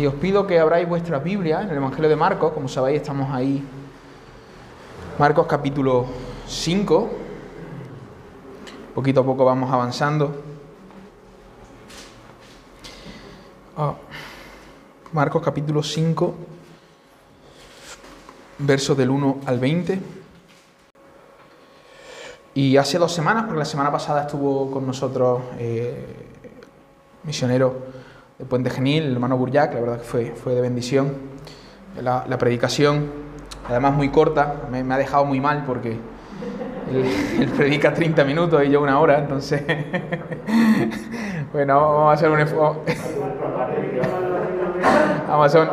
Y os pido que abráis vuestra Biblia en el Evangelio de Marcos, como sabéis estamos ahí, Marcos capítulo 5, poquito a poco vamos avanzando. Ah, Marcos capítulo 5, versos del 1 al 20. Y hace dos semanas, porque la semana pasada estuvo con nosotros eh, misionero de Puente Genil, el hermano Burjac, la verdad que fue, fue de bendición. La, predicación, además muy corta, me, ha dejado muy mal porque él, predica 30 minutos y yo una hora, entonces, bueno, vamos a hacer un esfuerzo. vamos a hacer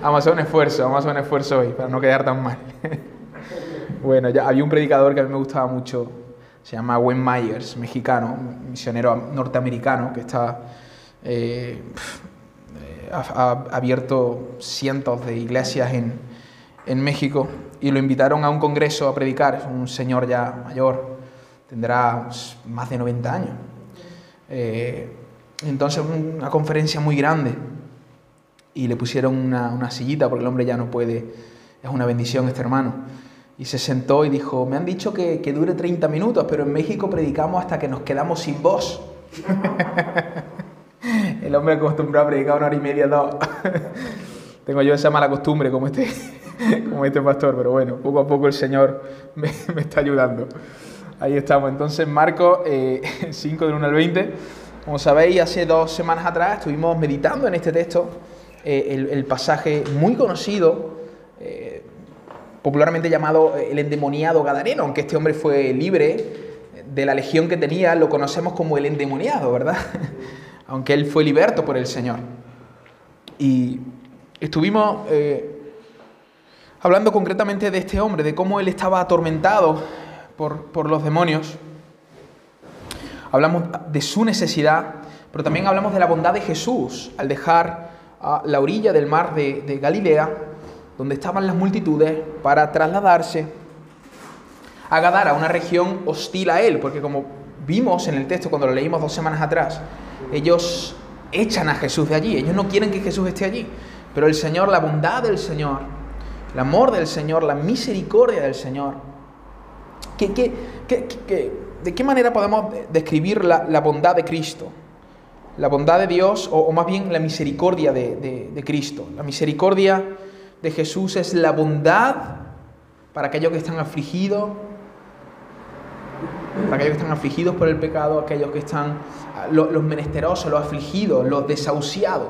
vamos a hacer un esfuerzo, vamos a hacer un esfuerzo hoy para no quedar tan mal. bueno, ya había un predicador que a mí me gustaba mucho, se llama Wayne Myers, mexicano, misionero norteamericano, que está, eh, ha, abierto cientos de iglesias en, en, México y lo invitaron a un congreso a predicar, es un señor ya mayor, tendrá más de 90 años. Eh, entonces una conferencia muy grande y le pusieron una, una sillita porque el hombre ya no puede, es una bendición este hermano y se sentó y dijo, me han dicho que, dure 30 minutos, pero en México predicamos hasta que nos quedamos sin voz. El hombre acostumbrado a predicar una hora y media, dos. Tengo yo esa mala costumbre como este, como este pastor, pero bueno, poco a poco el Señor me, está ayudando. Ahí estamos. Entonces, Marcos eh, 5 del 1 al 20. Como sabéis, hace dos semanas atrás estuvimos meditando en este texto eh, el, pasaje muy conocido. Popularmente llamado eh, el endemoniado gadareno, aunque este hombre fue libre de la legión que tenía, lo conocemos como el endemoniado, ¿verdad? aunque él fue liberto por el Señor. Y estuvimos eh, hablando concretamente de este hombre, de cómo él estaba atormentado por, por los demonios. Hablamos de su necesidad, pero también hablamos de la bondad de Jesús al dejar a la orilla del mar de Galilea donde estaban las multitudes, para trasladarse a Gadara, una región hostil a él, porque como vimos en el texto cuando lo leímos dos semanas atrás, ellos echan a Jesús de allí, ellos no quieren que Jesús esté allí, pero el Señor, la bondad del Señor, el amor del Señor, la misericordia del Señor, de qué manera podemos describir la, bondad de Cristo? La bondad de Dios, o, más bien la misericordia de, de Cristo, la misericordia de Jesús es la bondad para aquellos que están afligidos, para aquellos que están afligidos por el pecado, aquellos que están, los, menesterosos, los afligidos, los desahuciados.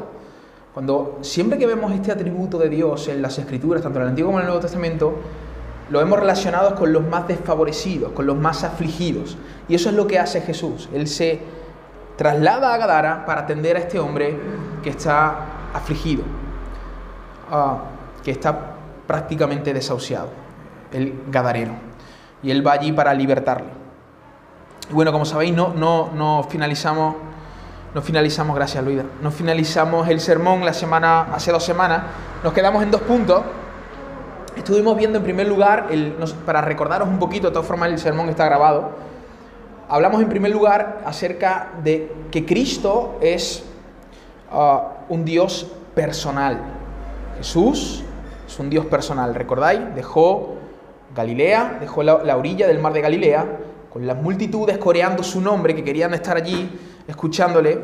Cuando siempre que vemos este atributo de Dios en las Escrituras, tanto en el Antiguo como en el Nuevo Testamento, lo hemos relacionado con los más desfavorecidos, con los más afligidos. Y eso es lo que hace Jesús. Él se traslada a Gadara para atender a este hombre que está afligido. Ah, que está prácticamente desahuciado, el Gadareno. Y él va allí para libertarle. Y bueno, como sabéis, no, no, no finalizamos, no finalizamos, gracias Luida, no finalizamos el sermón la semana, hace dos semanas, nos quedamos en dos puntos. Estuvimos viendo en primer lugar, el, para recordaros un poquito, de todas formas el sermón está grabado, hablamos en primer lugar acerca de que Cristo es ah, un Dios personal. Jesús es un Dios personal. ¿Recordáis? Dejó Galilea, dejó la, orilla del mar de Galilea, con las multitudes coreando su nombre, que querían estar allí escuchándole,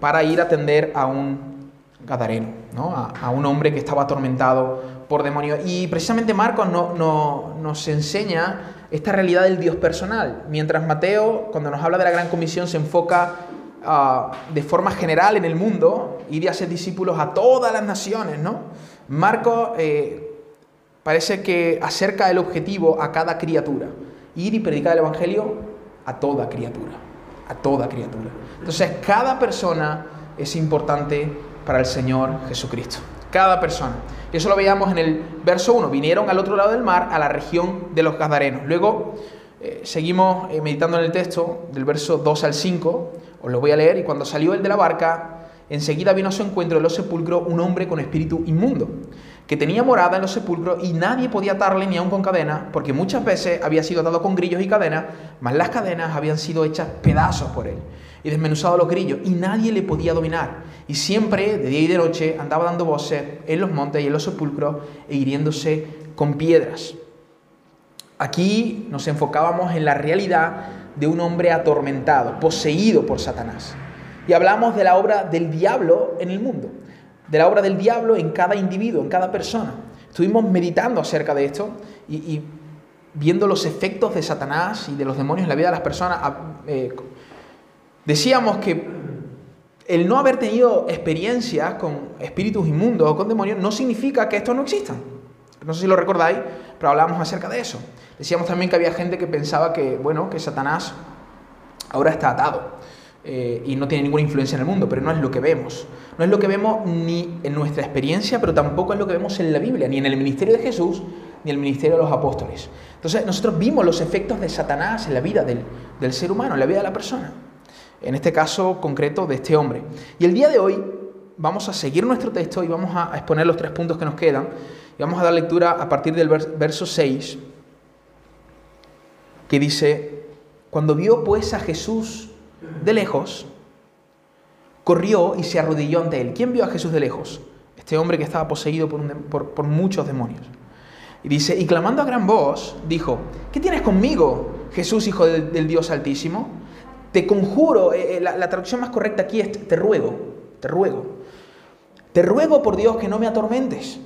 para ir a atender a un gadareno, ¿no? a, un hombre que estaba atormentado por demonios. Y precisamente Marcos no, nos enseña esta realidad del Dios personal, mientras Mateo, cuando nos habla de la gran comisión, se enfoca ah, de forma general en el mundo y de hacer discípulos a todas las naciones, ¿no? Marco eh, parece que acerca el objetivo a cada criatura. Ir y predicar el Evangelio a toda criatura. A toda criatura. Entonces, cada persona es importante para el Señor Jesucristo. Cada persona. Y eso lo veíamos en el verso 1. Vinieron al otro lado del mar, a la región de los Gadarenos. Luego eh, seguimos eh, meditando en el texto del verso 2 al 5. Os lo voy a leer. Y cuando salió el de la barca, Enseguida vino a su encuentro en los sepulcros un hombre con espíritu inmundo, que tenía morada en los sepulcros y nadie podía atarle ni aun con cadenas, porque muchas veces había sido atado con grillos y cadenas, mas las cadenas habían sido hechas pedazos por él y desmenuzado los grillos, y nadie le podía dominar. Y siempre, de día y de noche, andaba dando voces en los montes y en los sepulcros e hiriéndose con piedras. Aquí nos enfocábamos en la realidad de un hombre atormentado, poseído por Satanás. Y hablamos de la obra del diablo en el mundo de la obra del diablo en cada individuo, en cada persona. Estuvimos meditando acerca de esto y, viendo los efectos de Satanás y de los demonios en la vida de las personas. Ah, eh, decíamos que el no haber tenido experiencias con espíritus inmundos o con demonios no significa que estos no existan. No sé si lo recordáis, pero hablábamos acerca de eso. Decíamos también que había gente que pensaba que, bueno, que Satanás ahora está atado eh, y no tiene ninguna influencia en el mundo, pero no es lo que vemos. No es lo que vemos ni en nuestra experiencia, pero tampoco es lo que vemos en la Biblia, ni en el ministerio de Jesús, ni en el ministerio de los apóstoles. Entonces nosotros vimos los efectos de Satanás en la vida del, del ser humano, en la vida de la persona. En este caso concreto de este hombre. Y el día de hoy vamos a seguir nuestro texto y vamos a exponer los tres puntos que nos quedan. Y vamos a dar lectura a partir del verso 6, que dice, cuando vio pues a Jesús de lejos, corrió y se arrodilló ante él. ¿Quién vio a Jesús de lejos? Este hombre que estaba poseído por, muchos demonios. Y dice, y clamando a gran voz, dijo, ¿qué tienes conmigo, Jesús, Hijo del Dios Altísimo? Te conjuro, eh, eh, la, traducción más correcta aquí es, te ruego, te ruego. Te ruego por Dios que no me atormentes.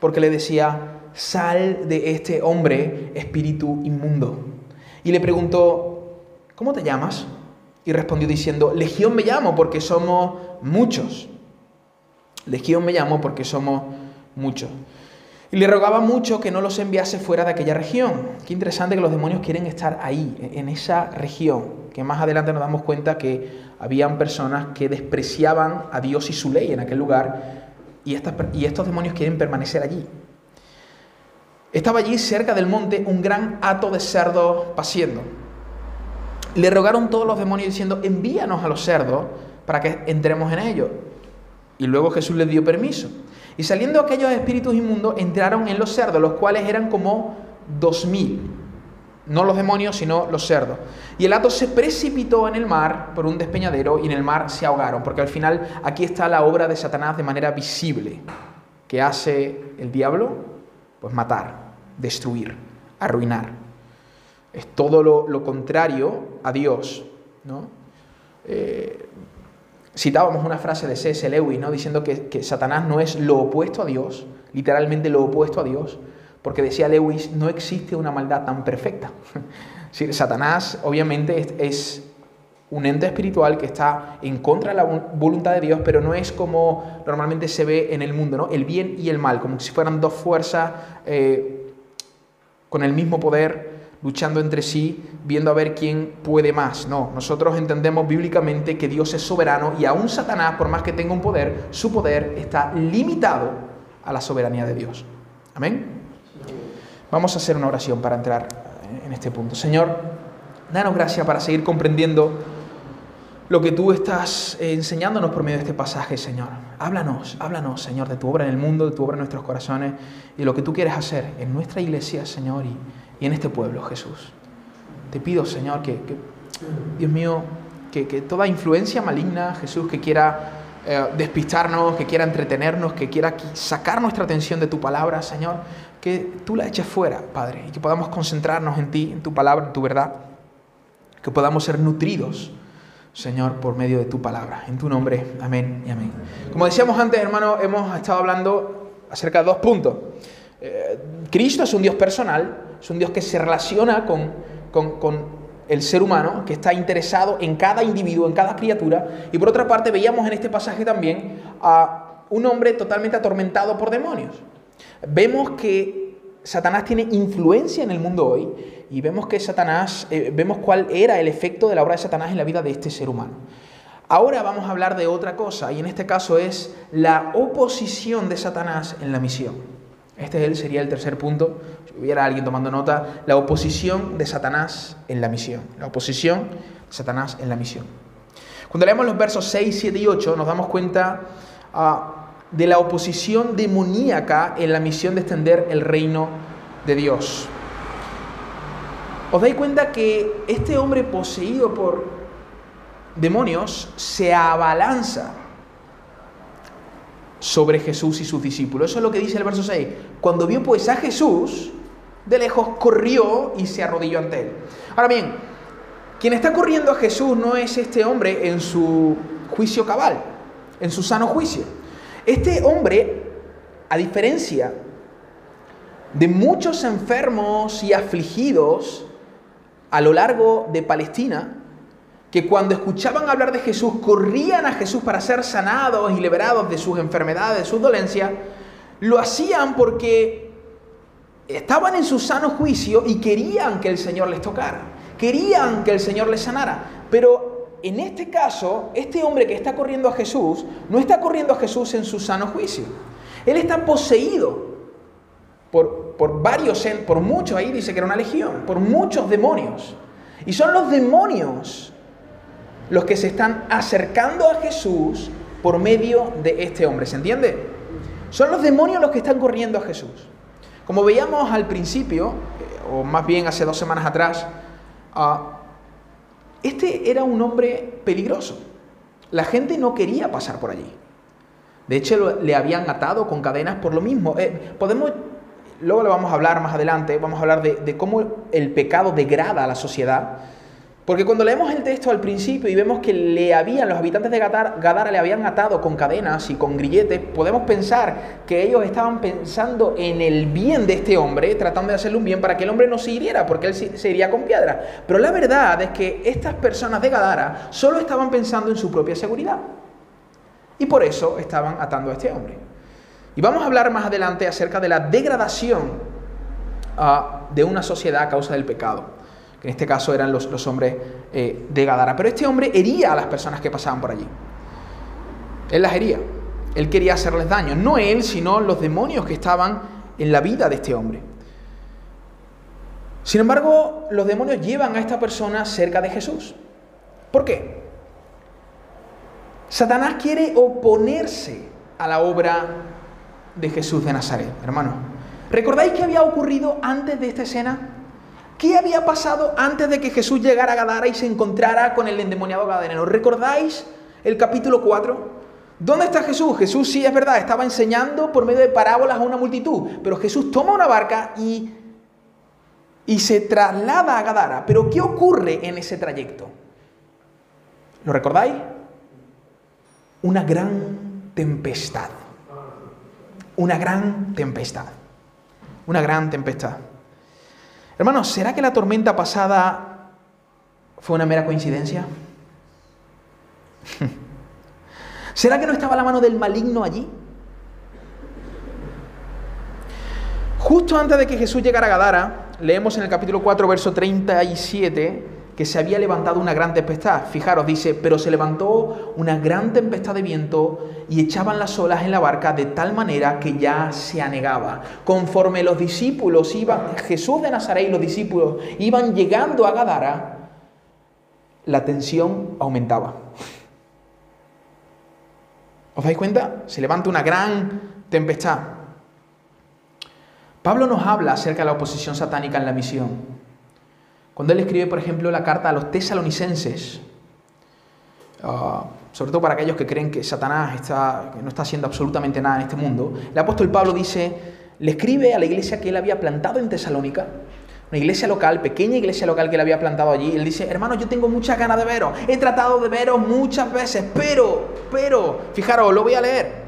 Porque le decía, sal de este hombre, espíritu inmundo. Y le preguntó, ¿cómo te llamas? Y respondió diciendo, Legión me llamo porque somos muchos. Legión me llamo porque somos muchos. Y le rogaba mucho que no los enviase fuera de aquella región. Qué interesante que los demonios quieren estar ahí, en esa región, que más adelante nos damos cuenta que habían personas que despreciaban a Dios y su ley en aquel lugar, y, y estos demonios quieren permanecer allí. Estaba allí cerca del monte un gran hato de cerdos paciendo le rogaron todos los demonios diciendo, envíanos a los cerdos para que entremos en ellos. Y luego Jesús les dio permiso. Y saliendo aquellos espíritus inmundos, entraron en los cerdos, los cuales eran como dos mil. No los demonios, sino los cerdos. Y el hato se precipitó en el mar por un despeñadero y en el mar se ahogaron. Porque al final aquí está la obra de Satanás de manera visible. que hace el diablo? Pues matar, destruir, arruinar es todo lo, contrario a Dios. ¿no? Eh, citábamos una frase de C.S. Lewis ¿no? diciendo que, Satanás no es lo opuesto a Dios, literalmente lo opuesto a Dios, porque decía Lewis, no existe una maldad tan perfecta. Satanás obviamente es, un ente espiritual que está en contra de la voluntad de Dios, pero no es como normalmente se ve en el mundo, ¿no? el bien y el mal, como si fueran dos fuerzas eh, con el mismo poder luchando entre sí, viendo a ver quién puede más. No, nosotros entendemos bíblicamente que Dios es soberano y aún Satanás, por más que tenga un poder, su poder está limitado a la soberanía de Dios. Amén. Vamos a hacer una oración para entrar en este punto. Señor, danos gracia para seguir comprendiendo lo que tú estás enseñándonos por medio de este pasaje, Señor. Háblanos, háblanos, Señor, de tu obra en el mundo, de tu obra en nuestros corazones y de lo que tú quieres hacer en nuestra iglesia, Señor, y y en este pueblo, Jesús. Te pido, Señor, que, Dios mío, que, toda influencia maligna, Jesús, que quiera eh, despistarnos, que quiera entretenernos, que quiera sacar nuestra atención de tu palabra, Señor, que tú la eches fuera, Padre, y que podamos concentrarnos en ti, en tu palabra, en tu verdad, que podamos ser nutridos. Señor, por medio de tu palabra. En tu nombre, amén y amén. Como decíamos antes, hermano, hemos estado hablando acerca de dos puntos. Eh, Cristo es un Dios personal, es un Dios que se relaciona con, con, el ser humano, que está interesado en cada individuo, en cada criatura. Y por otra parte, veíamos en este pasaje también a un hombre totalmente atormentado por demonios. Vemos que Satanás tiene influencia en el mundo hoy y vemos que Satanás, eh, vemos cuál era el efecto de la obra de Satanás en la vida de este ser humano. Ahora vamos a hablar de otra cosa y en este caso es la oposición de Satanás en la misión. Este sería el tercer punto. Si hubiera alguien tomando nota, la oposición de Satanás en la misión. La oposición de Satanás en la misión. Cuando leemos los versos 6, 7 y 8 nos damos cuenta ah, de la oposición demoníaca en la misión de extender el reino de Dios. ¿Os dais cuenta que este hombre poseído por demonios se abalanza sobre Jesús y sus discípulos? Eso es lo que dice el verso 6. Cuando vio pues a Jesús, de lejos corrió y se arrodilló ante él. Ahora bien, quien está corriendo a Jesús no es este hombre en su juicio cabal, en su sano juicio. Este hombre, a diferencia de muchos enfermos y afligidos a lo largo de Palestina, que cuando escuchaban hablar de Jesús corrían a Jesús para ser sanados y liberados de sus enfermedades, de sus dolencias, lo hacían porque estaban en su sano juicio y querían que el Señor les tocara, querían que el Señor les sanara. Pero en este caso, este hombre que está corriendo a Jesús, no está corriendo a Jesús en su sano juicio. Él está poseído por, por varios, por muchos, ahí dice que era una legión, por muchos demonios. Y son los demonios los que se están acercando a Jesús por medio de este hombre. ¿Se entiende? Son los demonios los que están corriendo a Jesús. Como veíamos al principio, eh, o más bien hace dos semanas atrás, uh, este era un hombre peligroso. La gente no quería pasar por allí. De hecho, le habían atado con cadenas por lo mismo. Eh, podemos, luego lo vamos a hablar más adelante, vamos a hablar de cómo el pecado degrada a la sociedad porque cuando leemos el texto al principio y vemos que le habían, los habitantes de Gadara le habían atado con cadenas y con grilletes, podemos pensar que ellos estaban pensando en el bien de este hombre, tratando de hacerle un bien para que el hombre no se hiriera, porque él se iría con piedra. Pero la verdad es que estas personas de Gadara solo estaban pensando en su propia seguridad. Y por eso estaban atando a este hombre. Y vamos a hablar más adelante acerca de la degradación ah, de una sociedad a causa del pecado en este caso eran los, hombres eh, de Gadara. Pero este hombre hería a las personas que pasaban por allí. Él las hería. Él quería hacerles daño. No él, sino los demonios que estaban en la vida de este hombre. Sin embargo, los demonios llevan a esta persona cerca de Jesús. ¿Por qué? Satanás quiere oponerse a la obra de Jesús de Nazaret, hermano. ¿Recordáis qué había ocurrido antes de esta escena? ¿Qué había pasado antes de que Jesús llegara a Gadara y se encontrara con el endemoniado gadareno? ¿Recordáis el capítulo 4? ¿Dónde está Jesús? Jesús sí es verdad, estaba enseñando por medio de parábolas a una multitud, pero Jesús toma una barca y, y se traslada a Gadara. Pero ¿qué ocurre en ese trayecto? ¿Lo recordáis? Una gran tempestad. Una gran tempestad. Una gran tempestad. Hermanos, ¿será que la tormenta pasada fue una mera coincidencia? ¿Será que no estaba la mano del maligno allí? Justo antes de que Jesús llegara a Gadara, leemos en el capítulo 4, verso 37, que se había levantado una gran tempestad. Fijaros, dice, pero se levantó una gran tempestad de viento y echaban las olas en la barca de tal manera que ya se anegaba. Conforme los discípulos iban, Jesús de Nazaret y los discípulos iban llegando a Gadara, la tensión aumentaba. ¿Os dais cuenta? Se levanta una gran tempestad. Pablo nos habla acerca de la oposición satánica en la misión. Cuando él escribe, por ejemplo, la carta a los tesalonicenses, ah, sobre todo para aquellos que creen que Satanás está, no está haciendo absolutamente nada en este mundo, el apóstol Pablo dice, le escribe a la iglesia que él había plantado en Tesalónica, una iglesia local, pequeña iglesia local que él había plantado allí. Él dice, hermano, yo tengo muchas ganas de veros, he tratado de veros muchas veces, pero, pero, fijaros, lo voy a leer.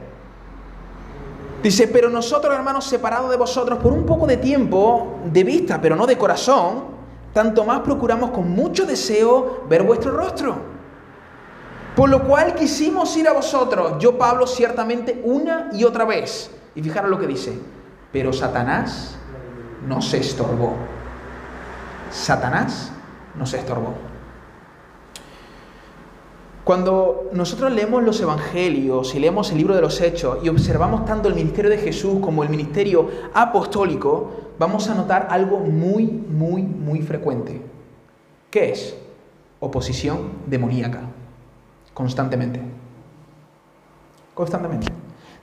Dice, pero nosotros, hermanos, separados de vosotros por un poco de tiempo, de vista, pero no de corazón, tanto más procuramos con mucho deseo ver vuestro rostro. Por lo cual quisimos ir a vosotros, yo Pablo ciertamente una y otra vez. Y fijaros lo que dice, pero Satanás no se estorbó. Satanás no se estorbó. Cuando nosotros leemos los evangelios y leemos el libro de los hechos y observamos tanto el ministerio de Jesús como el ministerio apostólico, vamos a notar algo muy, muy, muy frecuente. ¿Qué es? Oposición demoníaca. Constantemente. Constantemente.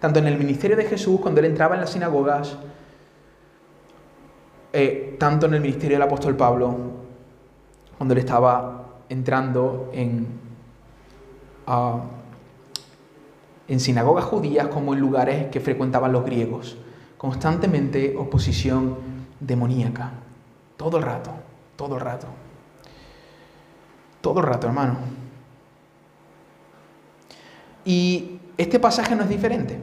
tanto en el ministerio de Jesús, cuando él entraba en las sinagogas, eh, tanto en el ministerio del apóstol Pablo, cuando él estaba entrando en, en sinagogas judías como en lugares que frecuentaban los griegos. Constantemente oposición demoníaca. Todo el rato, todo el rato. Todo el rato, hermano. Y este pasaje no es diferente.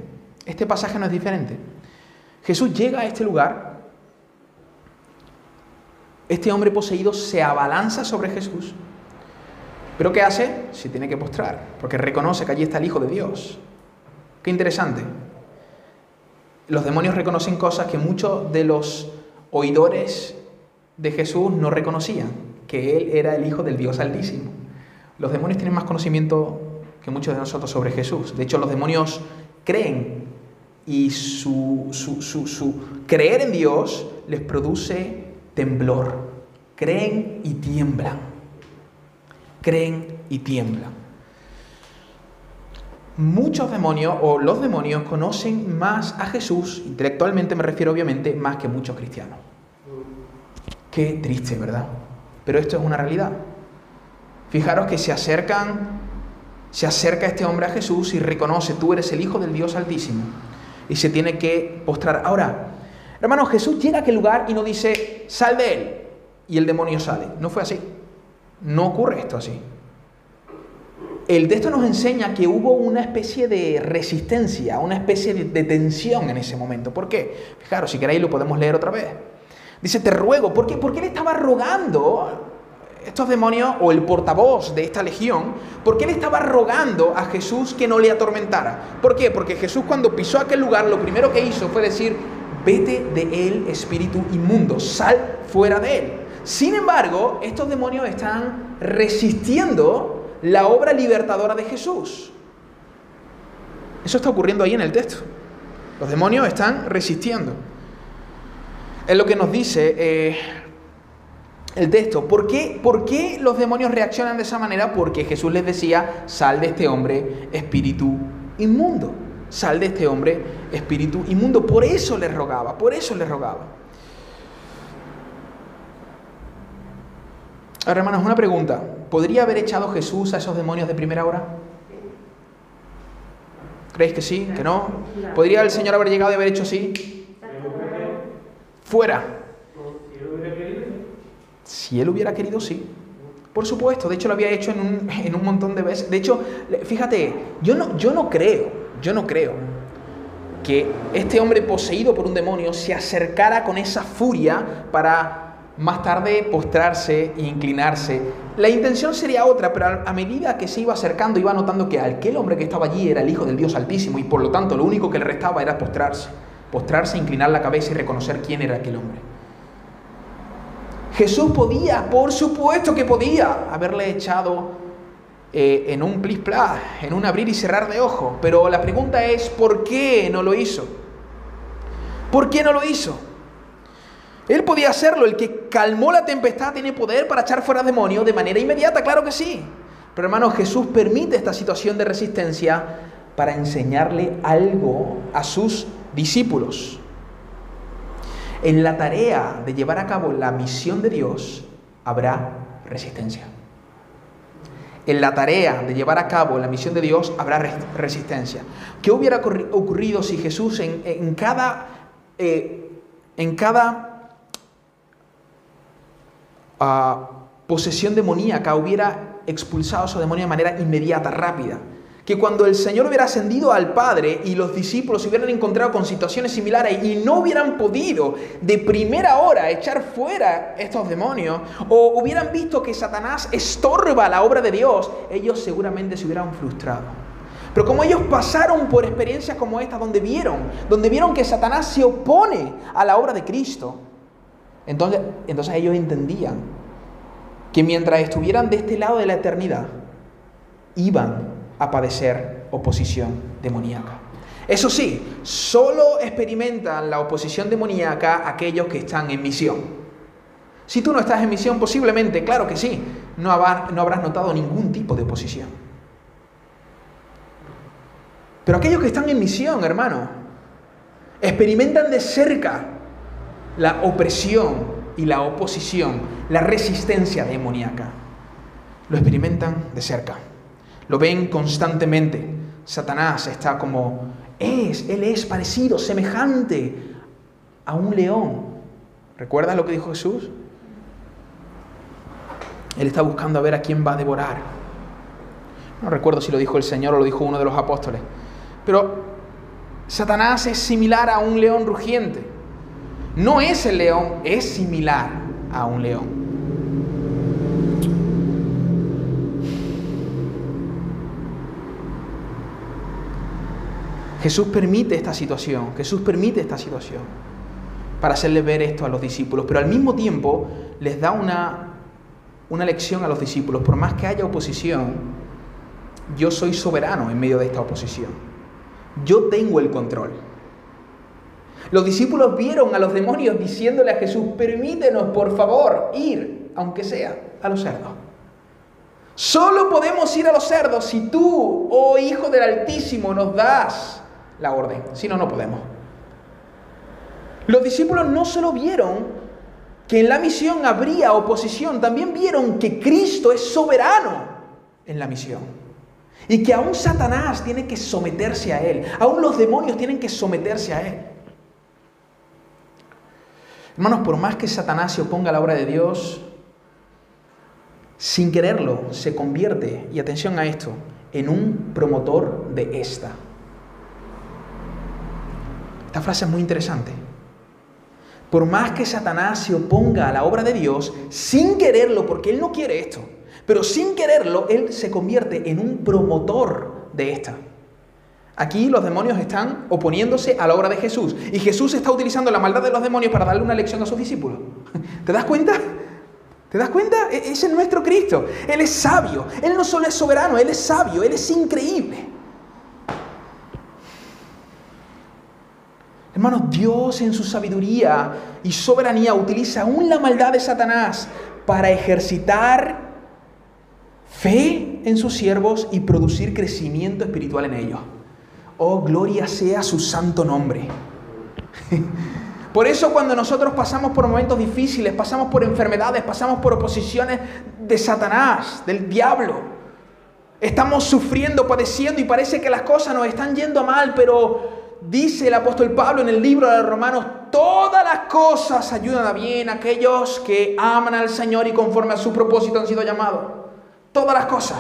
Este pasaje no es diferente. Jesús llega a este lugar. Este hombre poseído se abalanza sobre Jesús. ¿Pero qué hace? Se tiene que postrar, porque reconoce que allí está el Hijo de Dios. Qué interesante. Los demonios reconocen cosas que muchos de los oidores de Jesús no reconocían, que Él era el Hijo del Dios Altísimo. Los demonios tienen más conocimiento que muchos de nosotros sobre Jesús. De hecho, los demonios creen y su, su, creer en Dios les produce temblor. Creen y tiemblan. Creen y tiemblan. Muchos demonios, o los demonios, conocen más a Jesús, intelectualmente me refiero obviamente, más que muchos cristianos. Qué triste, ¿verdad? Pero esto es una realidad. Fijaros que se acercan, se acerca este hombre a Jesús y reconoce, tú eres el Hijo del Dios Altísimo. Y se tiene que postrar. Ahora, hermano, Jesús llega a aquel lugar y no dice, sal de él. Y el demonio sale. No fue así. No ocurre esto así. El texto nos enseña que hubo una especie de resistencia, una especie de, tensión en ese momento. ¿Por qué? Fijaros, si queréis lo podemos leer otra vez. Dice, te ruego, ¿por qué? Porque él estaba rogando, estos demonios, o el portavoz de esta legión, porque él estaba rogando a Jesús que no le atormentara. ¿Por qué? Porque Jesús cuando pisó aquel lugar, lo primero que hizo fue decir, vete de él, espíritu inmundo, sal fuera de él. Sin embargo, estos demonios están resistiendo la obra libertadora de Jesús. Eso está ocurriendo ahí en el texto. Los demonios están resistiendo. Es lo que nos dice eh, el texto. ¿Por qué, ¿Por qué los demonios reaccionan de esa manera? Porque Jesús les decía, sal de este hombre, espíritu inmundo. Sal de este hombre, espíritu inmundo. Por eso les rogaba, por eso les rogaba. Ahora, hermanos, una pregunta. ¿Podría haber echado Jesús a esos demonios de primera hora? ¿Creéis que sí? ¿Que no? ¿Podría el Señor haber llegado y haber hecho sí? fuera. Si él hubiera querido, sí. Por supuesto, de hecho lo había hecho en un, en un montón de veces. De hecho, fíjate, yo no, yo no creo, yo no creo que este hombre poseído por un demonio se acercara con esa furia para más tarde postrarse e inclinarse. La intención sería otra, pero a medida que se iba acercando iba notando que aquel hombre que estaba allí era el Hijo del Dios Altísimo y por lo tanto lo único que le restaba era postrarse postrarse, inclinar la cabeza y reconocer quién era aquel hombre. Jesús podía, por supuesto que podía, haberle echado eh, en un plis en un abrir y cerrar de ojos, pero la pregunta es, ¿por qué no lo hizo? ¿Por qué no lo hizo? Él podía hacerlo, el que calmó la tempestad tiene poder para echar fuera demonios de manera inmediata, claro que sí. Pero hermano, Jesús permite esta situación de resistencia para enseñarle algo a sus discípulos. En la tarea de llevar a cabo la misión de Dios habrá resistencia. En la tarea de llevar a cabo la misión de Dios habrá resistencia. ¿Qué hubiera ocurrido si Jesús en, cada, en cada ah, posesión demoníaca hubiera expulsado a su demonio de manera inmediata, rápida? que cuando el Señor hubiera ascendido al Padre y los discípulos se hubieran encontrado con situaciones similares y no hubieran podido de primera hora echar fuera estos demonios, o hubieran visto que Satanás estorba la obra de Dios, ellos seguramente se hubieran frustrado. Pero como ellos pasaron por experiencias como esta, donde vieron, donde vieron que Satanás se opone a la obra de Cristo, entonces, entonces ellos entendían que mientras estuvieran de este lado de la eternidad, iban a padecer oposición demoníaca. Eso sí, solo experimentan la oposición demoníaca aquellos que están en misión. Si tú no estás en misión, posiblemente, claro que sí, no, habrás notado ningún tipo de oposición. Pero aquellos que están en misión, hermano, experimentan de cerca la opresión y la oposición, la resistencia demoníaca. Lo experimentan de cerca. Lo ven constantemente. Satanás está como es, él es parecido, semejante a un león. ¿Recuerdas lo que dijo Jesús? Él está buscando a ver a quién va a devorar. No recuerdo si lo dijo el Señor o lo dijo uno de los apóstoles. Pero Satanás es similar a un león rugiente. No es el león, es similar a un león. Jesús permite esta situación, Jesús permite esta situación para hacerle ver esto a los discípulos, pero al mismo tiempo les da una, una lección a los discípulos. Por más que haya oposición, yo soy soberano en medio de esta oposición. Yo tengo el control. Los discípulos vieron a los demonios diciéndole a Jesús, permítenos por favor ir, aunque sea, a los cerdos. Solo podemos ir a los cerdos si tú, oh Hijo del Altísimo, nos das la orden, si no, no podemos. Los discípulos no solo vieron que en la misión habría oposición, también vieron que Cristo es soberano en la misión. Y que aún Satanás tiene que someterse a Él, aún los demonios tienen que someterse a Él. Hermanos, por más que Satanás se oponga a la obra de Dios, sin quererlo, se convierte, y atención a esto, en un promotor de esta. Esta frase es muy interesante. Por más que Satanás se oponga a la obra de Dios, sin quererlo, porque él no quiere esto, pero sin quererlo, él se convierte en un promotor de esta. Aquí los demonios están oponiéndose a la obra de Jesús y Jesús está utilizando la maldad de los demonios para darle una lección a sus discípulos. ¿Te das cuenta? ¿Te das cuenta? E-, ese es nuestro Cristo. Él es sabio. Él no solo es soberano, Él es sabio. Él es increíble. Hermanos, Dios en su sabiduría y soberanía utiliza aún la maldad de Satanás para ejercitar fe en sus siervos y producir crecimiento espiritual en ellos. Oh, gloria sea su santo nombre. Por eso cuando nosotros pasamos por momentos difíciles, pasamos por enfermedades, pasamos por oposiciones de Satanás, del diablo, estamos sufriendo, padeciendo y parece que las cosas nos están yendo mal, pero dice el apóstol Pablo en el libro de los Romanos, todas las cosas ayudan a bien a aquellos que aman al Señor y conforme a su propósito han sido llamados. Todas las cosas,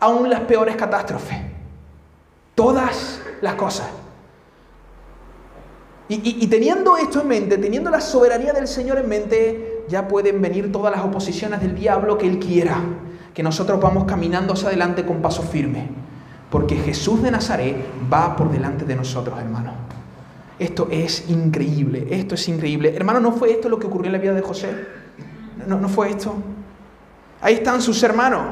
aún las peores catástrofes. Todas las cosas. Y, teniendo esto en mente, teniendo la soberanía del Señor en mente, ya pueden venir todas las oposiciones del diablo que Él quiera. Que nosotros vamos caminando hacia adelante con paso firme. Porque Jesús de Nazaret va por delante de nosotros, hermano. Esto es increíble, esto es increíble. Hermano, ¿no fue esto lo que ocurrió en la vida de José? ¿No, no fue esto? Ahí están sus hermanos,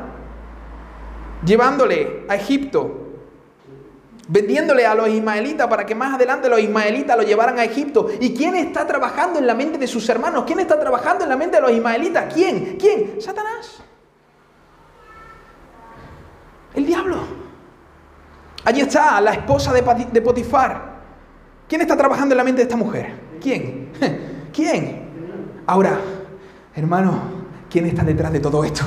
llevándole a Egipto, vendiéndole a los ismaelitas para que más adelante los ismaelitas lo llevaran a Egipto. ¿Y quién está trabajando en la mente de sus hermanos? ¿Quién está trabajando en la mente de los ismaelitas? ¿Quién? ¿Quién? Satanás. El diablo. Allí está la esposa de Potifar. ¿Quién está trabajando en la mente de esta mujer? ¿Quién? ¿Quién? Ahora, hermano, ¿quién está detrás de todo esto?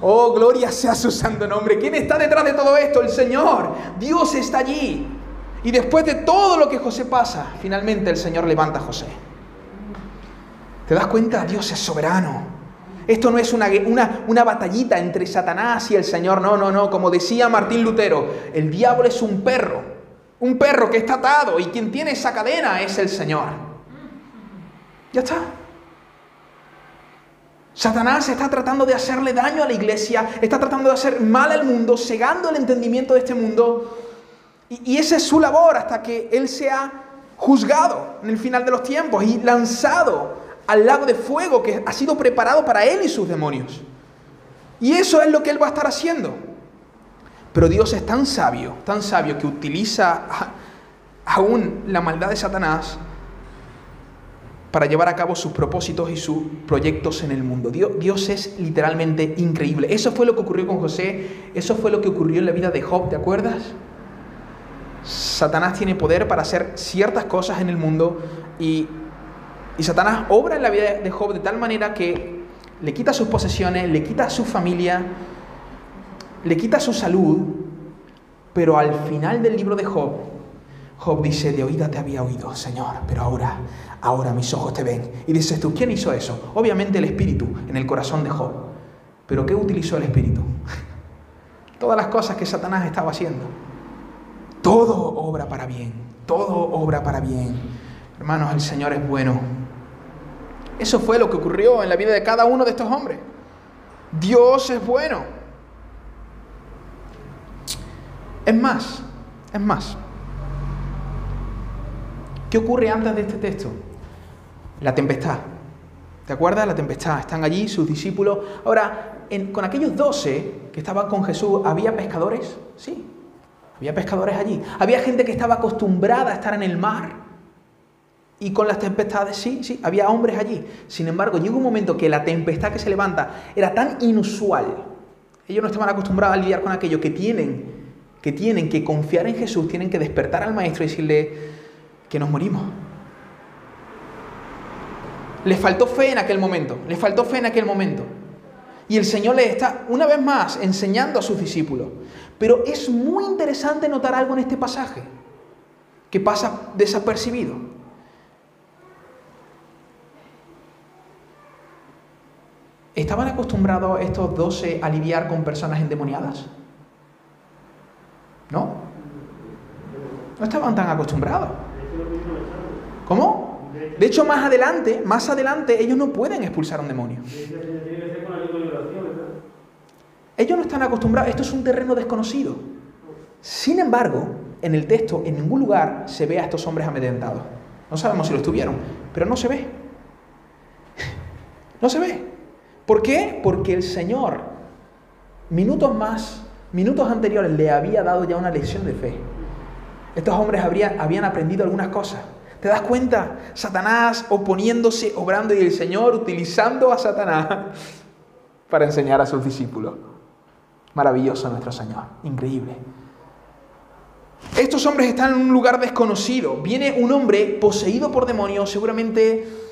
Oh, gloria sea su santo nombre. ¿Quién está detrás de todo esto? El Señor. Dios está allí. Y después de todo lo que José pasa, finalmente el Señor levanta a José. ¿Te das cuenta? Dios es soberano. Esto no es una, una, batallita entre Satanás y el Señor, no, no, no, como decía Martín Lutero, el diablo es un perro, un perro que está atado y quien tiene esa cadena es el Señor. Ya está. Satanás está tratando de hacerle daño a la iglesia, está tratando de hacer mal al mundo, cegando el entendimiento de este mundo. Y, y esa es su labor hasta que Él sea juzgado en el final de los tiempos y lanzado al lago de fuego que ha sido preparado para él y sus demonios. Y eso es lo que él va a estar haciendo. Pero Dios es tan sabio, tan sabio que utiliza aún la maldad de Satanás para llevar a cabo sus propósitos y sus proyectos en el mundo. Dios, es literalmente increíble. Eso fue lo que ocurrió con José, eso fue lo que ocurrió en la vida de Job, ¿te acuerdas? Satanás tiene poder para hacer ciertas cosas en el mundo y, y Satanás obra en la vida de Job de tal manera que le quita sus posesiones, le quita su familia, le quita su salud, pero al final del libro de Job, Job dice, de oída te había oído, Señor, pero ahora, ahora mis ojos te ven. Y dices tú, ¿quién hizo eso? Obviamente el Espíritu en el corazón de Job. Pero ¿qué utilizó el Espíritu? Todas las cosas que Satanás estaba haciendo. Todo obra para bien, todo obra para bien. Hermanos, el Señor es bueno. Eso fue lo que ocurrió en la vida de cada uno de estos hombres. Dios es bueno. Es más, es más. ¿Qué ocurre antes de este texto? La tempestad. ¿Te acuerdas? La tempestad. Están allí sus discípulos. Ahora, con aquellos doce que estaban con Jesús, ¿había pescadores? Sí. Había pescadores allí. Había gente que estaba acostumbrada a estar en el mar. Y con las tempestades, sí, sí, había hombres allí. Sin embargo, llegó un momento que la tempestad que se levanta era tan inusual. Ellos no estaban acostumbrados a lidiar con aquello que tienen, que tienen que confiar en Jesús, tienen que despertar al Maestro y decirle que nos morimos. Les faltó fe en aquel momento, les faltó fe en aquel momento. Y el Señor les está una vez más enseñando a sus discípulos. Pero es muy interesante notar algo en este pasaje que pasa desapercibido. ¿Estaban acostumbrados estos doce a lidiar con personas endemoniadas? ¿No? No estaban tan acostumbrados. ¿Cómo? De hecho, más adelante, más adelante, ellos no pueden expulsar a un demonio. Ellos no están acostumbrados, esto es un terreno desconocido. Sin embargo, en el texto, en ningún lugar se ve a estos hombres amedrentados. No sabemos si lo estuvieron, pero no se ve. No se ve. ¿Por qué? Porque el Señor, minutos más, minutos anteriores, le había dado ya una lección de fe. Estos hombres habían aprendido algunas cosas. ¿Te das cuenta? Satanás oponiéndose, obrando y el Señor utilizando a Satanás para enseñar a sus discípulos. Maravilloso nuestro Señor, increíble. Estos hombres están en un lugar desconocido. Viene un hombre poseído por demonios, seguramente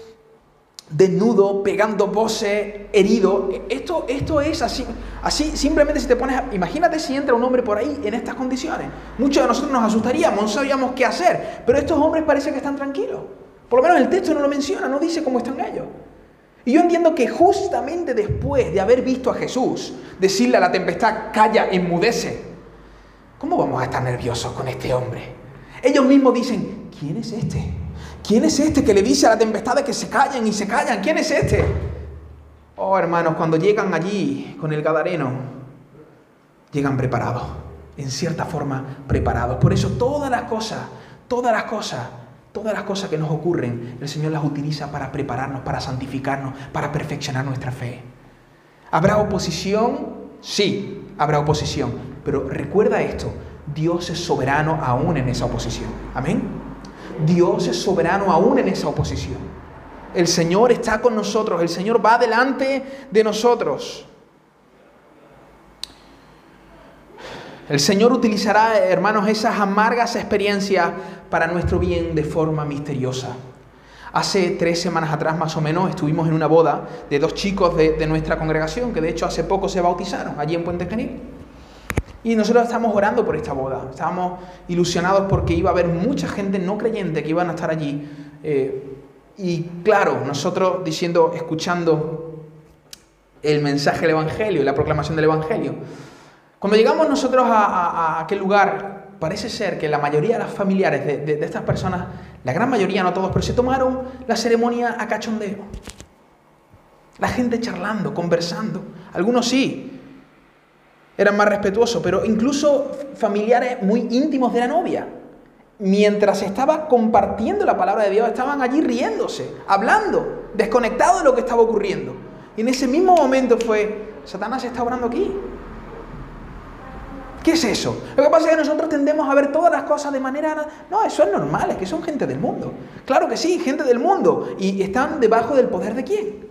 desnudo, pegando voces, herido. Esto, esto es así, así, simplemente si te pones, imagínate si entra un hombre por ahí en estas condiciones. Muchos de nosotros nos asustaríamos, no sabíamos qué hacer, pero estos hombres parece que están tranquilos. Por lo menos el texto no lo menciona, no dice cómo están ellos. Y yo entiendo que justamente después de haber visto a Jesús decirle a la tempestad, calla, enmudece, ¿cómo vamos a estar nerviosos con este hombre? Ellos mismos dicen, ¿quién es este? ¿Quién es este que le dice a la tempestad que se callen y se callan? ¿Quién es este? Oh, hermanos, cuando llegan allí con el Gadareno, llegan preparados, en cierta forma preparados. Por eso todas las cosas, todas las cosas, todas las cosas que nos ocurren, el Señor las utiliza para prepararnos, para santificarnos, para perfeccionar nuestra fe. ¿Habrá oposición? Sí, habrá oposición. Pero recuerda esto, Dios es soberano aún en esa oposición. Amén. Dios es soberano aún en esa oposición. El Señor está con nosotros, el Señor va delante de nosotros. El Señor utilizará, hermanos, esas amargas experiencias para nuestro bien de forma misteriosa. Hace tres semanas atrás, más o menos, estuvimos en una boda de dos chicos de, nuestra congregación, que de hecho hace poco se bautizaron allí en Puente Genil. Y nosotros estamos orando por esta boda, estábamos ilusionados porque iba a haber mucha gente no creyente que iban a estar allí. Eh, y claro, nosotros diciendo, escuchando el mensaje del Evangelio la proclamación del Evangelio. Cuando llegamos nosotros a, aquel lugar, parece ser que la mayoría de las familiares de, de estas personas, la gran mayoría, no todos, pero se tomaron la ceremonia a cachondeo. La gente charlando, conversando. Algunos sí, eran más respetuosos, pero incluso familiares muy íntimos de la novia, mientras estaba compartiendo la palabra de Dios, estaban allí riéndose, hablando, desconectados de lo que estaba ocurriendo. Y en ese mismo momento fue, Satanás está obrando aquí. ¿Qué es eso? Lo que pasa es que nosotros tendemos a ver todas las cosas de manera... No, eso es normal, es que son gente del mundo. Claro que sí, gente del mundo. ¿Y están debajo del poder de quién?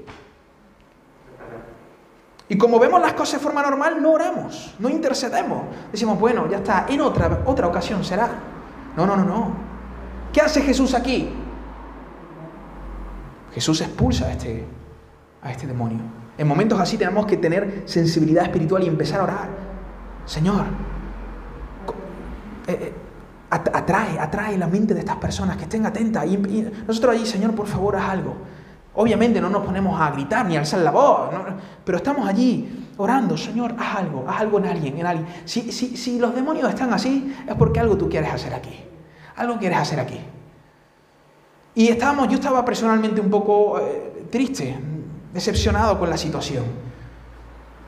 Y como vemos las cosas de forma normal, no oramos, no intercedemos. Decimos, bueno, ya está, en otra, otra ocasión será. No, no, no, no. ¿Qué hace Jesús aquí? Jesús expulsa a este, a este demonio. En momentos así tenemos que tener sensibilidad espiritual y empezar a orar. Señor, eh, eh, atrae, atrae la mente de estas personas, que estén atentas. Y, nosotros allí, Señor, por favor, haz algo. Obviamente no nos ponemos a gritar ni a alzar la voz, pero estamos allí orando, Señor, haz algo, haz algo en alguien, en alguien. Si, si, si los demonios están así, es porque algo tú quieres hacer aquí. Algo quieres hacer aquí. Y estábamos, yo estaba personalmente un poco eh, triste, decepcionado con la situación.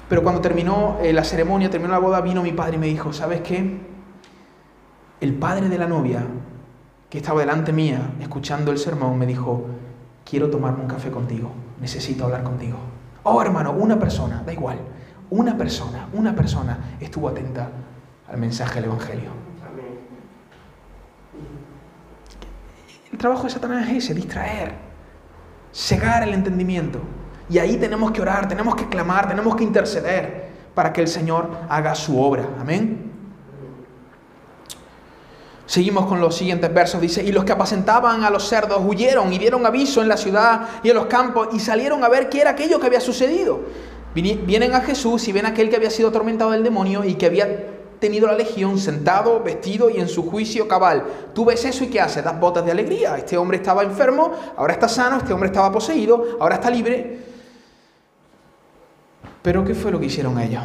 Pero cuando terminó eh, la ceremonia, terminó la boda, vino mi padre y me dijo, ¿sabes qué? El padre de la novia, que estaba delante mía, escuchando el sermón, me dijo, quiero tomarme un café contigo, necesito hablar contigo. Oh, hermano, una persona, da igual, una persona, una persona estuvo atenta al mensaje del Evangelio. El trabajo de Satanás es ese, distraer, cegar el entendimiento. Y ahí tenemos que orar, tenemos que clamar, tenemos que interceder para que el Señor haga su obra. Amén. Seguimos con los siguientes versos. Dice, y los que apacentaban a los cerdos huyeron y dieron aviso en la ciudad y en los campos y salieron a ver qué era aquello que había sucedido. Vienen a Jesús y ven a aquel que había sido atormentado del demonio y que había tenido la legión sentado, vestido y en su juicio cabal. Tú ves eso y ¿qué haces? Das botas de alegría. Este hombre estaba enfermo, ahora está sano, este hombre estaba poseído, ahora está libre. Pero ¿qué fue lo que hicieron ellos?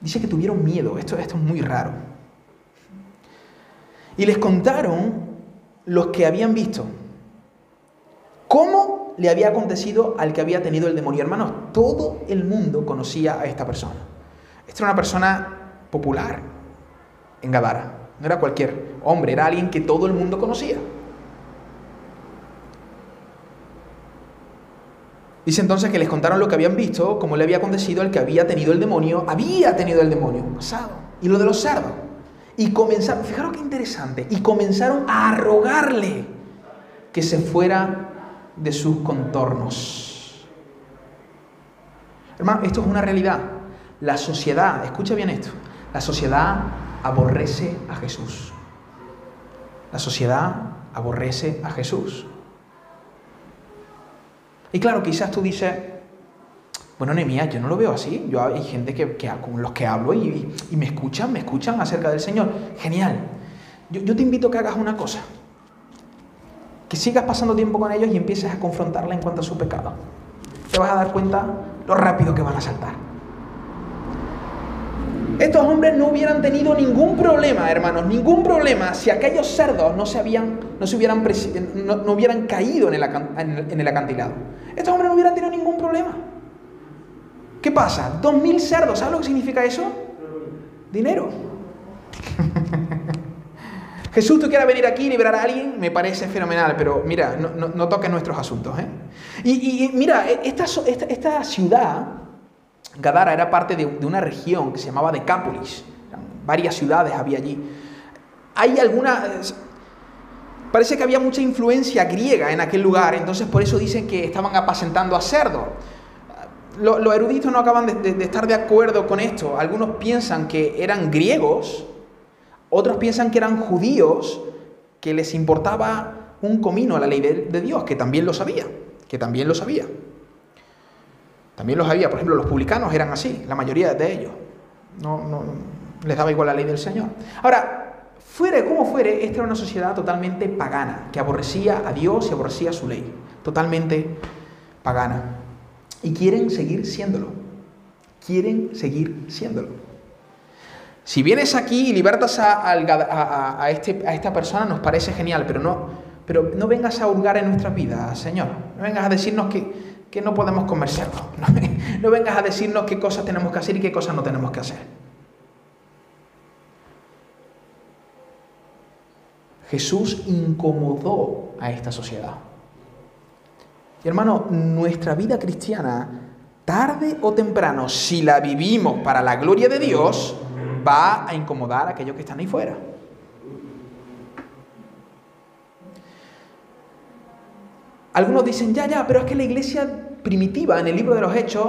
Dice que tuvieron miedo. Esto, esto es muy raro. Y les contaron los que habían visto cómo le había acontecido al que había tenido el demonio. Hermanos, todo el mundo conocía a esta persona. Esta era una persona popular en Gadara. No era cualquier hombre, era alguien que todo el mundo conocía. Dice entonces que les contaron lo que habían visto, cómo le había acontecido al que había tenido el demonio, había tenido el demonio pasado, y lo de los cerdos. Y comenzaron, fijaros qué interesante, y comenzaron a rogarle que se fuera de sus contornos. Hermano, esto es una realidad. La sociedad, escucha bien esto, la sociedad aborrece a Jesús. La sociedad aborrece a Jesús. Y claro, quizás tú dices, bueno, Nemías, yo no lo veo así. Yo hay gente que, con los que hablo y, me escuchan, me escuchan acerca del Señor. Genial. Yo, yo te invito a que hagas una cosa. Que sigas pasando tiempo con ellos y empieces a confrontarla en cuanto a su pecado. Te vas a dar cuenta lo rápido que van a saltar. Estos hombres no hubieran tenido ningún problema, hermanos, ningún problema si aquellos cerdos no se, habían, no se hubieran, no, hubieran caído en el, en el acantilado. Estos hombres no hubieran tenido ningún problema. ¿Qué pasa? Dos mil cerdos, ¿sabes lo que significa eso? Dinero. Jesús, tú quieras venir aquí y liberar a alguien, me parece fenomenal, pero mira, no, toques nuestros asuntos. ¿eh? Y, mira, esta, esta, esta ciudad Gadara era parte de, una región que se llamaba Decápolis. Varias ciudades había allí. Hay alguna... Parece que había mucha influencia griega en aquel lugar, entonces por eso dicen que estaban apacentando a cerdos. Los, eruditos no acaban de, estar de acuerdo con esto. Algunos piensan que eran griegos, otros piensan que eran judíos, que les importaba un comino a la ley de, Dios, que también lo sabía, que también lo sabía. También los había, por ejemplo, los publicanos eran así, la mayoría de ellos. No, les daba igual la ley del Señor. Ahora, fuere como fuere, esta era una sociedad totalmente pagana, que aborrecía a Dios y aborrecía su ley. Totalmente pagana. Y quieren seguir siéndolo. Quieren seguir siéndolo. Si vienes aquí y libertas a, este, a esta persona, nos parece genial, pero no, pero no vengas a hurgar en nuestras vidas, Señor. No vengas a decirnos que, que no podemos conversarlo. No, vengas a decirnos qué cosas tenemos que hacer y qué cosas no tenemos que hacer. Jesús incomodó a esta sociedad. Y hermano, nuestra vida cristiana, tarde o temprano, si la vivimos para la gloria de Dios, va a incomodar a aquellos que están ahí fuera. Algunos dicen, ya, ya, pero es que la iglesia primitiva en el libro de los Hechos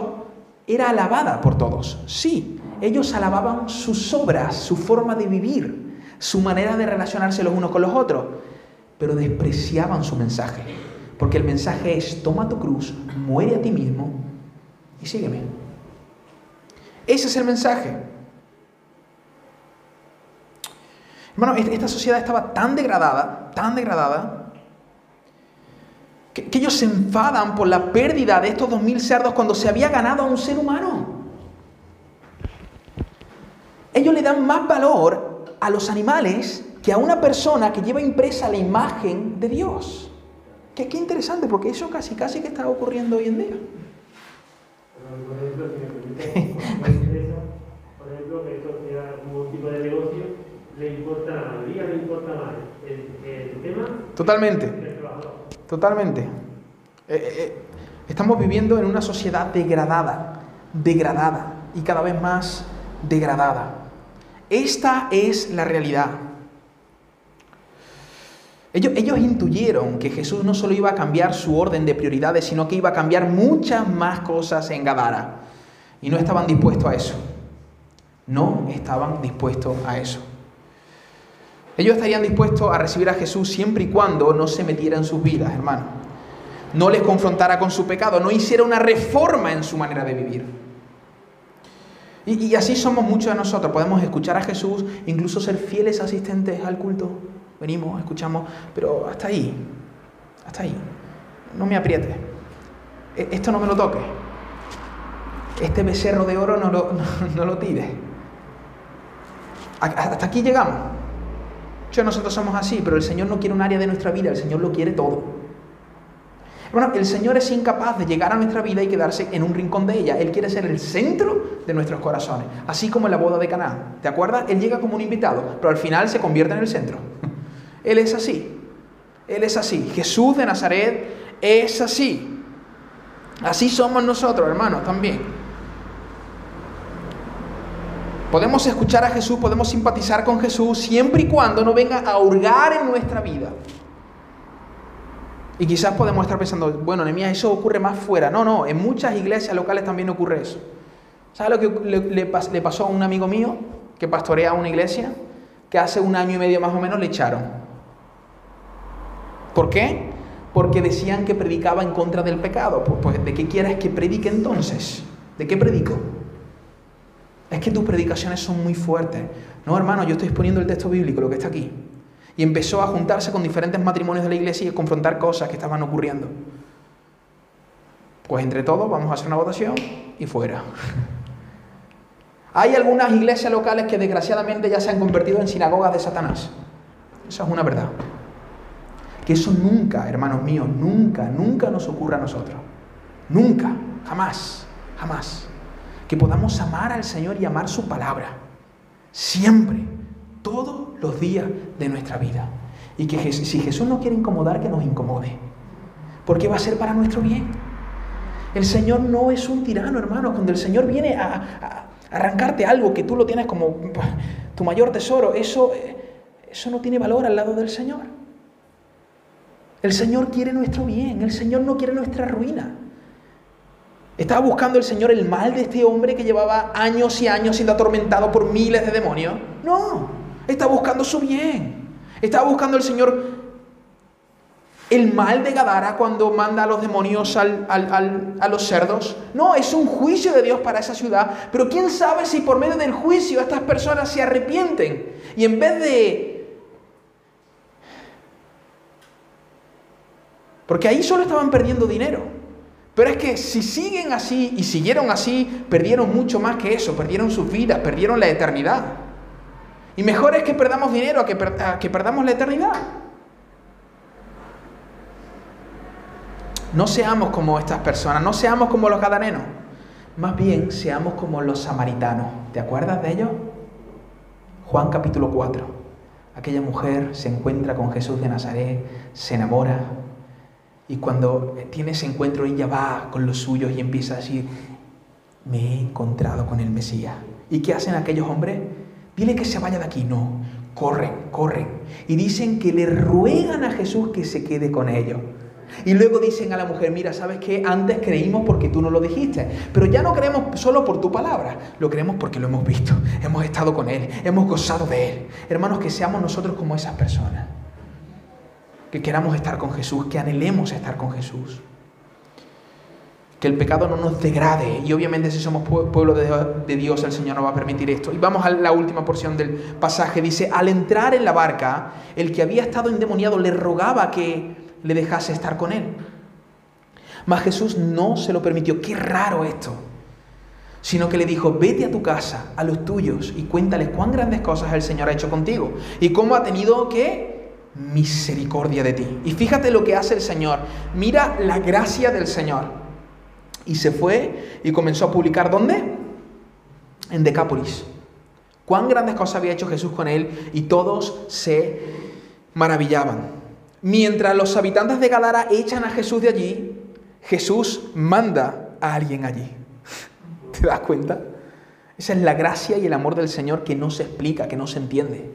era alabada por todos. Sí, ellos alababan sus obras, su forma de vivir. su manera de relacionarse los unos con los otros, pero despreciaban su mensaje. Porque el mensaje es, toma tu cruz, muere a ti mismo y sígueme. Ese es el mensaje. Hermano, esta sociedad estaba tan degradada, tan degradada, que, que ellos se enfadan por la pérdida de estos dos mil cerdos cuando se había ganado a un ser humano. Ellos le dan más valor a los animales que a una persona que lleva impresa la imagen de Dios. Qué, qué interesante, porque eso casi casi que está ocurriendo hoy en día. Que Totalmente. que. Totalmente. Eh, eh, eh, estamos viviendo en una sociedad degradada, degradada y cada vez más degradada. Esta es la realidad. Ellos, intuyeron que Jesús no solo iba a cambiar su orden de prioridades, sino que iba a cambiar muchas más cosas en Gadara. Y no estaban dispuestos a eso. No estaban dispuestos a eso. Ellos estarían dispuestos a recibir a Jesús siempre y cuando no se metiera en sus vidas, hermano. No les confrontara con su pecado, no hiciera una reforma en su manera de vivir. Y, y así somos muchos de nosotros. Podemos escuchar a Jesús, incluso ser fieles asistentes al culto. Venimos, escuchamos, pero hasta ahí, hasta ahí. No me apriete. E- Esto no me lo toque. Este becerro de oro no lo, no, lo tire. A- Hasta aquí llegamos. De nosotros somos así, pero el Señor no quiere un área de nuestra vida, el Señor lo quiere todo. Bueno, el Señor es incapaz de llegar a nuestra vida y quedarse en un rincón de ella. Él quiere ser el centro de nuestros corazones, así como en la boda de Caná. ¿Te acuerdas? Él llega como un invitado, pero al final se convierte en el centro. Él es así. Él es así. Jesús de Nazaret es así. Así somos nosotros, hermanos, también. Podemos escuchar a Jesús, podemos simpatizar con Jesús siempre y cuando no venga a hurgar en nuestra vida. Y quizás podemos estar pensando, bueno, Nehemías, eso ocurre más fuera. No, no, en muchas iglesias locales también ocurre eso. ¿Sabes lo que le, le pas- le pasó a un amigo mío que pastorea una iglesia? Que hace un año y medio más o menos le echaron. ¿Por qué? Porque decían que predicaba en contra del pecado. Pues, pues, ¿de qué quieres que predique entonces? ¿De qué predico? Es que tus predicaciones son muy fuertes. No, hermano, yo estoy exponiendo el texto bíblico, lo que está aquí. Y empezó a juntarse con diferentes matrimonios de la iglesia y a confrontar cosas que estaban ocurriendo. Pues entre todos vamos a hacer una votación y fuera. Hay algunas iglesias locales que desgraciadamente ya se han convertido en sinagogas de Satanás. Esa es una verdad. Que eso nunca, hermanos míos, nunca, nunca nos ocurra a nosotros. Nunca, jamás, jamás. Que podamos amar al Señor y amar su palabra. Siempre, todos los días de nuestra vida. Y que si Jesús no quiere incomodar, que nos incomode. Porque va a ser para nuestro bien. El Señor no es un tirano, hermano. Cuando el Señor viene a, a- arrancarte algo que tú lo tienes como tu mayor tesoro, eso, eh, eso no tiene valor al lado del Señor. El Señor quiere nuestro bien, el Señor no quiere nuestra ruina. ¿Estaba buscando el Señor el mal de este hombre que llevaba años y años siendo atormentado por miles de demonios? No, está buscando su bien. Estaba buscando el Señor el mal de Gadara cuando manda a los demonios al- al- al- a los cerdos. No, es un juicio de Dios para esa ciudad. Pero quién sabe si por medio del juicio estas personas se arrepienten y en vez de Porque ahí solo estaban perdiendo dinero. Pero es que si siguen así y siguieron así, perdieron mucho más que eso, perdieron sus vidas, perdieron la eternidad. Y mejor es que perdamos dinero a que, que perdamos la eternidad. No seamos como estas personas, no seamos como los gadarenos. Más bien seamos como los samaritanos. ¿Te acuerdas de ellos? Juan capítulo 4. Aquella mujer se encuentra con Jesús de Nazaret, se enamora, y cuando tiene ese encuentro, ella va con los suyos y empieza a decir, me he encontrado con el Mesías. ¿Y qué hacen aquellos hombres? Dile que se vaya de aquí. No, corren, corren. Y dicen que le ruegan a Jesús que se quede con ellos. Y luego dicen a la mujer, mira, ¿sabes qué? Antes creímos porque tú no lo dijiste, pero ya no creemos solo por tu palabra, lo creemos porque lo hemos visto, hemos estado con Él, hemos gozado de Él. Hermanos, que seamos nosotros como esas personas, que queramos estar con Jesús, que anhelemos estar con Jesús. Que el pecado no nos degrade. Y obviamente si somos pueblo de Dios, el Señor no va a permitir esto. Y vamos a la última porción del pasaje. Dice, al entrar en la barca, el que había estado endemoniado le rogaba que le dejase estar con él. Mas Jesús no se lo permitió. Qué raro esto. Sino que le dijo, vete a tu casa, a los tuyos, y cuéntales cuán grandes cosas el Señor ha hecho contigo. Y cómo ha tenido que misericordia de ti. Y fíjate lo que hace el Señor. Mira la gracia del Señor. Y se fue y comenzó a publicar ¿dónde? En Decápolis. Cuán grandes cosas había hecho Jesús con él y todos se maravillaban. Mientras los habitantes de Gadara echan a Jesús de allí, Jesús manda a alguien allí. ¿Te das cuenta? Esa es la gracia y el amor del Señor que no se explica, que no se entiende.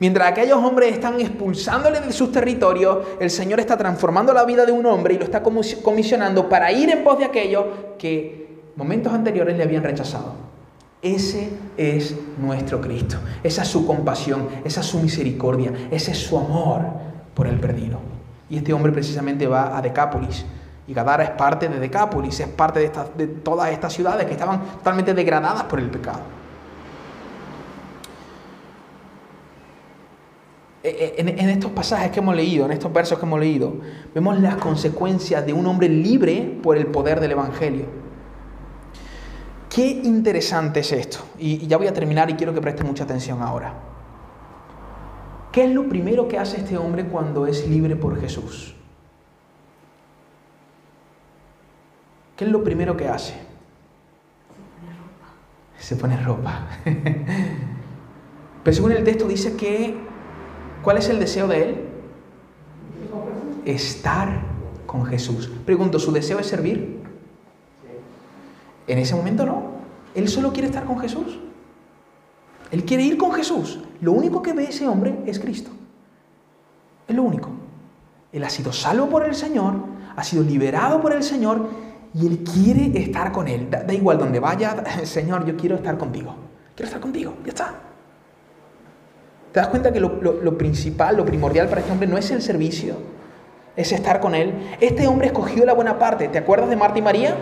Mientras aquellos hombres están expulsándole de sus territorios, el Señor está transformando la vida de un hombre y lo está comisionando para ir en pos de aquellos que momentos anteriores le habían rechazado. Ese es nuestro Cristo. Esa es su compasión, esa es su misericordia, ese es su amor por el perdido. Y este hombre precisamente va a Decápolis. Y Gadara es parte de Decápolis, es parte de, de todas estas ciudades que estaban totalmente degradadas por el pecado. E, e, en, en, estos pasajes que hemos leído, en estos versos que hemos leído, vemos las consecuencias de un hombre libre por el poder del Evangelio. Qué interesante es esto. Y, y ya voy a terminar y quiero que preste mucha atención ahora. ¿Qué es lo primero que hace este hombre cuando es libre por Jesús? ¿Qué es lo primero que hace? Se pone ropa. Pero según el texto dice que, ¿cuál es el deseo de él? Estar con Jesús. Pregunto, ¿su deseo es servir? En ese momento no. Él solo quiere estar con Jesús. Él quiere ir con Jesús. Lo único que ve ese hombre es Cristo. Es lo único. Él ha sido salvo por el Señor, ha sido liberado por el Señor y él quiere estar con Él. Da, igual donde vaya, Señor, yo quiero estar contigo. Quiero estar contigo. Ya está. ¿Te das cuenta que lo, principal, lo primordial para este hombre no es el servicio? Es estar con Él. Este hombre escogió la buena parte. ¿Te acuerdas de Marta y María?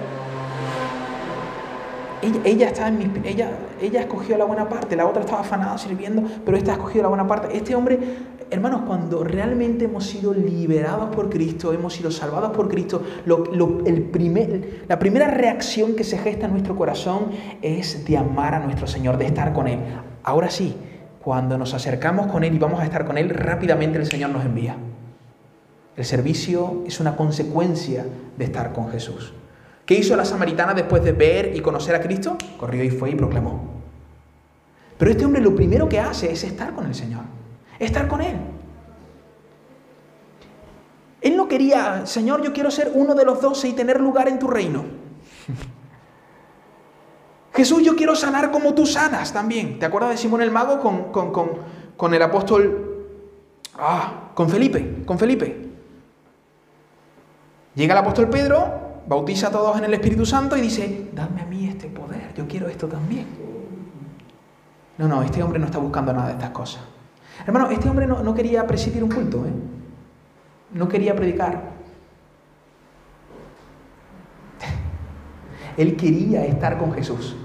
ella, está en ella, ella escogió la buena parte, la otra estaba afanada sirviendo, pero esta ha escogido la buena parte. Este hombre, hermanos, cuando realmente hemos sido liberados por Cristo, hemos sido salvados por Cristo, el primer, la primera reacción que se gesta en nuestro corazón es de amar a nuestro Señor, de estar con Él. Ahora sí, cuando nos acercamos con Él y vamos a estar con Él, rápidamente el Señor nos envía. El servicio es una consecuencia de estar con Jesús. ¿Qué hizo la samaritana después de ver y conocer a Cristo? Corrió y fue y proclamó. Pero este hombre lo primero que hace es estar con el Señor, estar con Él. Él no quería, Señor, yo quiero ser uno de los doce y tener lugar en tu reino. Jesús, yo quiero sanar como tú sanas también. ¿Te acuerdas de Simón el Mago con, con, con el apóstol, ah, con Felipe, con Felipe? Llega el apóstol Pedro bautiza a todos en el Espíritu Santo y dice, dame a mí este poder, yo quiero esto también. No, no, este hombre no está buscando nada de estas cosas. Hermano, este hombre no, quería presidir un culto, ¿eh? no quería predicar. Él quería estar con Jesús.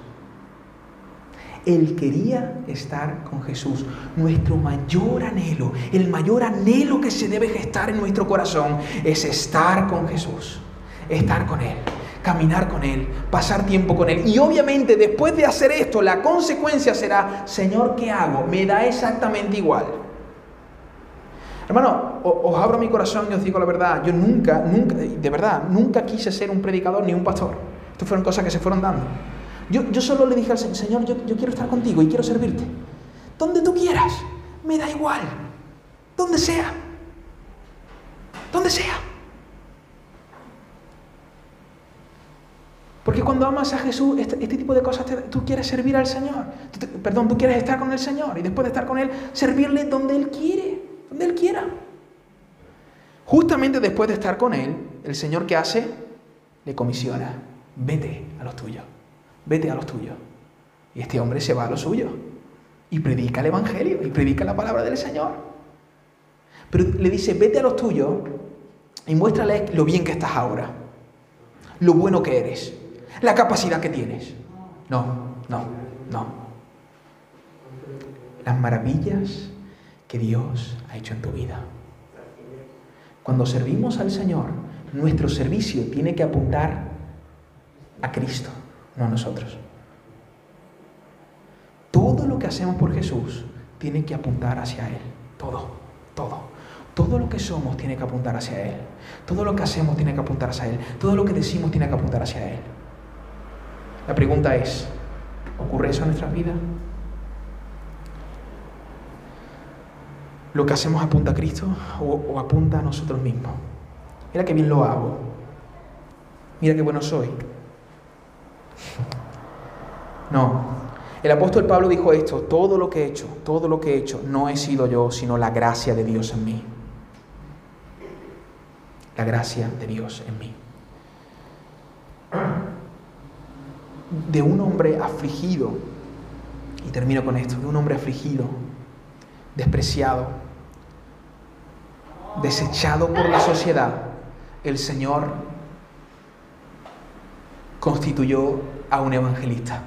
Él quería estar con Jesús. Nuestro mayor anhelo, el mayor anhelo que se debe gestar en nuestro corazón es estar con Jesús estar con Él, caminar con Él, pasar tiempo con Él. Y obviamente después de hacer esto, la consecuencia será, Señor, ¿qué hago? Me da exactamente igual. Hermano, os abro mi corazón y os digo la verdad, yo nunca, nunca, de verdad, nunca quise ser un predicador ni un pastor. Estas fueron cosas que se fueron dando. Yo, yo solo le dije al Señor, yo, yo quiero estar contigo y quiero servirte. Donde tú quieras, me da igual. Donde sea. Donde sea. Porque cuando amas a Jesús, este, este tipo de cosas, tú quieres servir al Señor. perdón, tú quieres estar con el Señor. Y después de estar con Él, servirle donde Él quiere, donde Él quiera. Justamente después de estar con él, el Señor que hace, le comisiona, vete a los tuyos, vete a los tuyos. Y este hombre se va a los suyos y predica el Evangelio y predica la palabra del Señor. Pero le dice, vete a los tuyos y muéstrales lo bien que estás ahora, lo bueno que eres, la capacidad que tienes. No, no, no. Las maravillas que Dios ha hecho en tu vida. Cuando servimos al Señor, nuestro servicio tiene que apuntar a Cristo, no a nosotros. Todo lo que hacemos por Jesús tiene que apuntar hacia Él. Todo, todo. Todo lo que somos tiene que apuntar hacia Él. Todo lo que hacemos tiene que apuntar hacia Él. Todo lo que decimos tiene que apuntar hacia Él. La pregunta es, ¿ocurre eso en nuestras vidas? ¿Lo que hacemos apunta a Cristo o, apunta a nosotros mismos? Mira qué bien lo hago. Mira qué bueno soy. No. El apóstol Pablo dijo esto, todo lo que he hecho, todo lo que he hecho, no he sido yo, sino la gracia de Dios en mí. La gracia de Dios en mí. De un hombre afligido, y termino con esto, de un hombre afligido, despreciado, desechado por la sociedad, el Señor constituyó a un evangelista.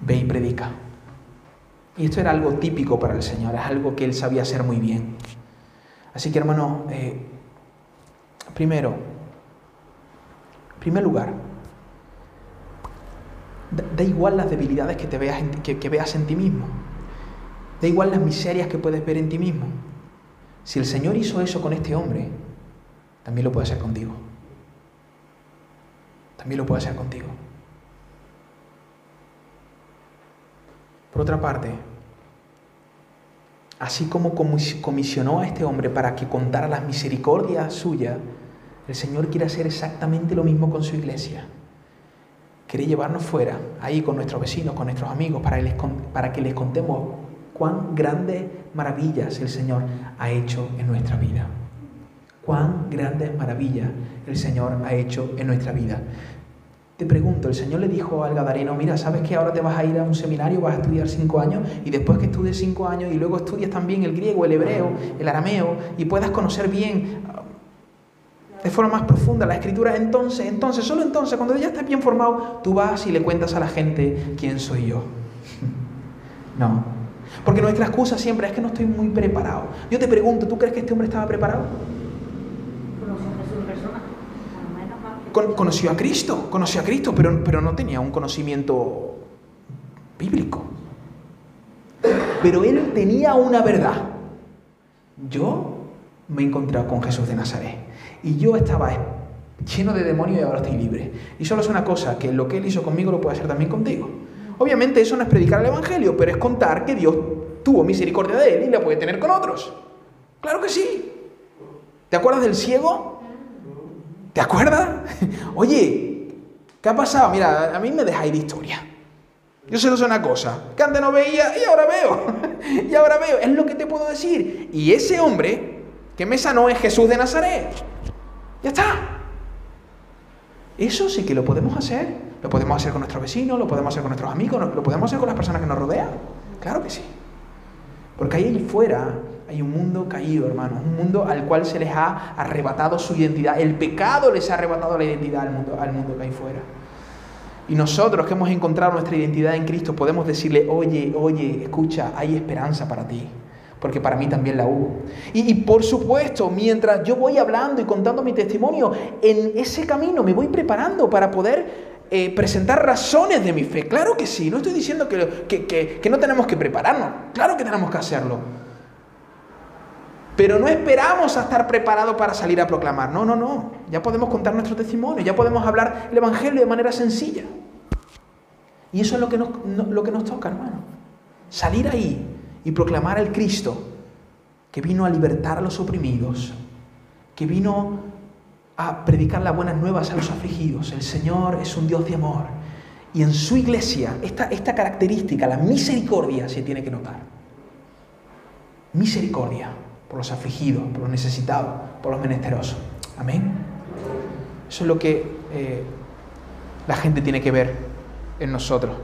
Ve y predica. Y esto era algo típico para el Señor, es algo que él sabía hacer muy bien. Así que hermano, eh, primero, en primer lugar, da, igual las debilidades que, te veas que veas en ti mismo. Da igual las miserias que puedes ver en ti mismo. Si el Señor hizo eso con este hombre, también lo puede hacer contigo. También lo puede hacer contigo. Por otra parte, así como comisionó a este hombre para que contara las misericordias suyas, el Señor quiere hacer exactamente lo mismo con su iglesia. Quiere llevarnos fuera, ahí con nuestros vecinos, con nuestros amigos, para, para que les contemos cuán grandes maravillas el Señor ha hecho en nuestra vida. Cuán grandes maravillas el Señor ha hecho en nuestra vida. Te pregunto, el Señor le dijo al Gadareno, mira, ¿sabes que ahora te vas a ir a un seminario, vas a estudiar cinco años y después que estudies cinco años y luego estudias también el griego, el hebreo, el arameo y puedas conocer bien uh, de forma más profunda la escritura, entonces, entonces, solo entonces, cuando ya estés bien formado, tú vas y le cuentas a la gente quién soy yo. No, porque nuestra excusa siempre es que no estoy muy preparado. Yo te pregunto, ¿tú crees que este hombre estaba preparado? Conoció a Cristo, conoció a Cristo, pero, pero no tenía un conocimiento bíblico. Pero él tenía una verdad. Yo me he encontrado con Jesús de Nazaret y yo estaba lleno de demonios y ahora estoy libre. Y solo es una cosa, que lo que él hizo conmigo lo puede hacer también contigo. Obviamente eso no es predicar el Evangelio, pero es contar que Dios tuvo misericordia de él y la puede tener con otros. Claro que sí. ¿Te acuerdas del ciego? ¿Te acuerdas? Oye, ¿qué ha pasado? Mira, a mí me deja ir historia. Yo sé una cosa, que antes no veía y ahora veo. y ahora veo, es lo que te puedo decir. Y ese hombre que me sanó es Jesús de Nazaret. Ya está. Eso sí que lo podemos hacer. Lo podemos hacer con nuestros vecinos, lo podemos hacer con nuestros amigos, lo podemos hacer con las personas que nos rodean. Claro que sí. Porque ahí fuera hay un mundo caído, hermanos, un mundo al cual se les ha arrebatado su identidad. El pecado les ha arrebatado la identidad al mundo, al mundo que hay fuera. Y nosotros que hemos encontrado nuestra identidad en Cristo podemos decirle, oye, oye, escucha, hay esperanza para ti porque para mí también la hubo. Y, por supuesto, mientras yo voy hablando y contando mi testimonio, en ese camino me voy preparando para poder eh, presentar razones de mi fe. Claro que sí, no estoy diciendo que, que, que no tenemos que prepararnos, claro que tenemos que hacerlo. Pero no esperamos a estar preparados para salir a proclamar. No, no, no. Ya podemos contar nuestro testimonio, ya podemos hablar el Evangelio de manera sencilla. Y eso es lo que nos, lo que nos toca, hermano. Salir ahí y proclamar al Cristo que vino a libertar a los oprimidos, que vino a predicar las buenas nuevas a los afligidos. El Señor es un Dios de amor. Y en su iglesia esta, esta característica, la misericordia, se tiene que notar. Misericordia. Por los afligidos, por los necesitados, por los menesterosos. Amén. Eso es lo que eh, la gente tiene que ver en nosotros.